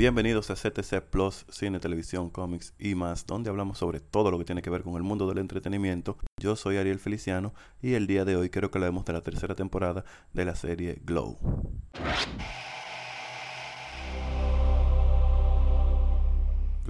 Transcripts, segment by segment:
Bienvenidos a CTC Plus, cine, televisión, cómics y más, donde hablamos sobre todo lo que tiene que ver con el mundo del entretenimiento. Yo soy Ariel Feliciano y el día de hoy quiero que hablemos de la tercera temporada de la serie Glow.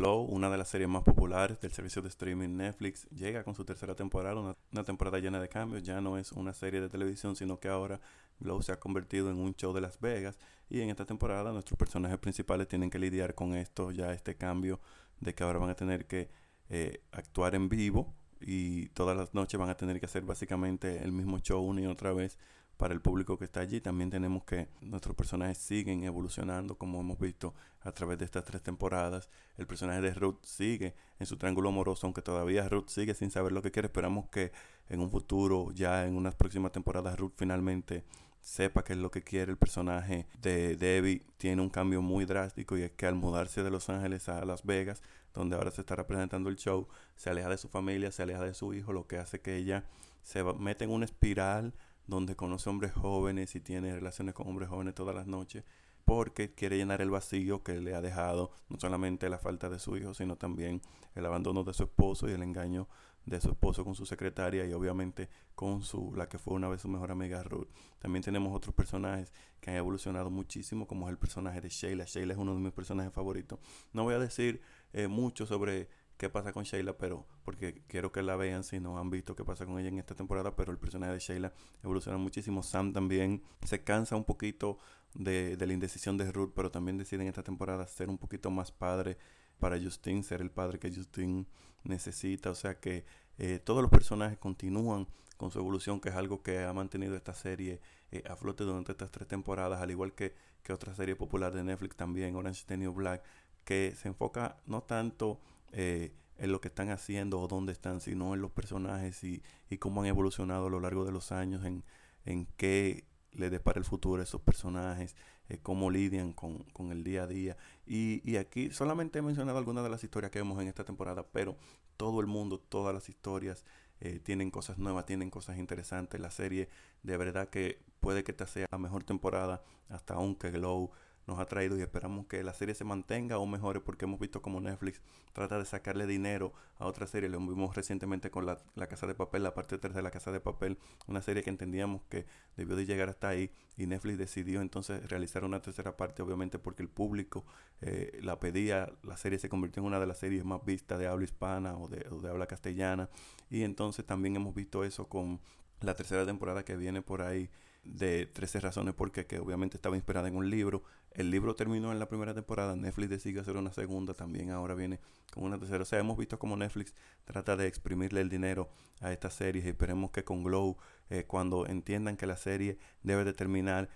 Glow, una de las series más populares del servicio de streaming Netflix, llega con su tercera temporada, una, una, temporada llena de cambios. Ya no es una serie de televisión, sino que ahora Glow se ha convertido en un show de Las Vegas y en esta temporada nuestros personajes principales tienen que lidiar con esto, ya este cambio de que ahora van a tener que eh, actuar en vivo y todas las noches van a tener que hacer básicamente el mismo show una y otra vez para el público que está allí. También tenemos que nuestros personajes siguen evolucionando como hemos visto a través de estas tres temporadas. El personaje de Ruth sigue en su triángulo amoroso, aunque todavía Ruth sigue sin saber lo que quiere. Esperamos que en un futuro, ya en unas próximas temporadas, Ruth finalmente sepa qué es lo que quiere el personaje de Debbie tiene un cambio muy drástico y es que al mudarse de Los Ángeles a Las Vegas, donde ahora se está representando el show, se aleja de su familia, se aleja de su hijo, lo que hace que ella se mete en una espiral donde conoce hombres jóvenes y tiene relaciones con hombres jóvenes todas las noches porque quiere llenar el vacío que le ha dejado no solamente la falta de su hijo, sino también el abandono de su esposo y el engaño de su esposo con su secretaria y obviamente con su la que fue una vez su mejor amiga Ruth. También tenemos otros personajes que han evolucionado muchísimo, como es el personaje de Sheila. Sheila es uno de mis personajes favoritos. No voy a decir eh, mucho sobre qué pasa con Sheila, pero porque quiero que la vean si no han visto qué pasa con ella en esta temporada, pero el personaje de Sheila evoluciona muchísimo. Sam también se cansa un poquito de, de la indecisión de Ruth, pero también decide en esta temporada ser un poquito más padre para Justin, ser el padre que Justin necesita. O sea que eh, todos los personajes continúan con su evolución, que es algo que ha mantenido esta serie eh, a flote durante estas tres temporadas, al igual que, que otra serie popular de Netflix también, Orange is the New Black, que se enfoca no tanto eh, en lo que están haciendo o dónde están, sino en los personajes y, y cómo han evolucionado a lo largo de los años, en, en qué le depara el futuro a esos personajes, eh, cómo lidian con, con, el día a día. Y, y, aquí solamente he mencionado algunas de las historias que vemos en esta temporada, pero todo el mundo, todas las historias eh, tienen cosas nuevas, tienen cosas interesantes. La serie de verdad que puede que esta sea la mejor temporada hasta aunque Glow nos ha traído y esperamos que la serie se mantenga o mejore porque hemos visto como Netflix trata de sacarle dinero a otra serie. Lo vimos recientemente con la, la, Casa de Papel, la parte 3 de la Casa de Papel, una serie que entendíamos que debió de llegar hasta ahí y Netflix decidió entonces realizar una tercera parte, obviamente porque el público eh, la pedía, la serie se convirtió en una de las series más vistas de habla hispana o de, o de habla castellana y entonces también hemos visto eso con la tercera temporada que viene por ahí de 13 razones porque que obviamente estaba inspirada en un libro. El libro terminó en la primera temporada, Netflix decide hacer una segunda, también ahora viene con una tercera. O sea, hemos visto cómo Netflix trata de exprimirle el dinero a estas series y esperemos que con Glow, eh, cuando entiendan que la serie debe de terminar,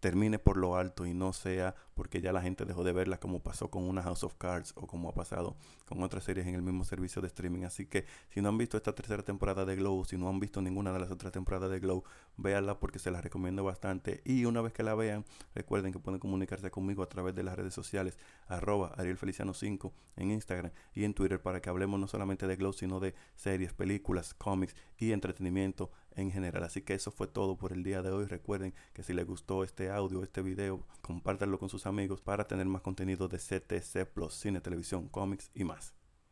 termine por lo alto y no sea porque ya la gente dejó de verla como pasó con una House of Cards o como ha pasado con otras series en el mismo servicio de streaming. Así que si no han visto esta tercera temporada de Glow, si no han visto ninguna de las otras temporadas de Glow, véanla porque se las recomiendo bastante. Y una vez que la vean, recuerden que pueden comunicarse conmigo a través de las redes sociales, arroba Ariel Feliciano 5 en Instagram y en Twitter para que hablemos no solamente de Glow, sino de series, películas, cómics y entretenimiento en general. Así que eso fue todo por el día de hoy. Recuerden que si les gustó este audio, este video, compártanlo con sus amigos para tener más contenido de CTC Plus, cine, televisión, cómics y más.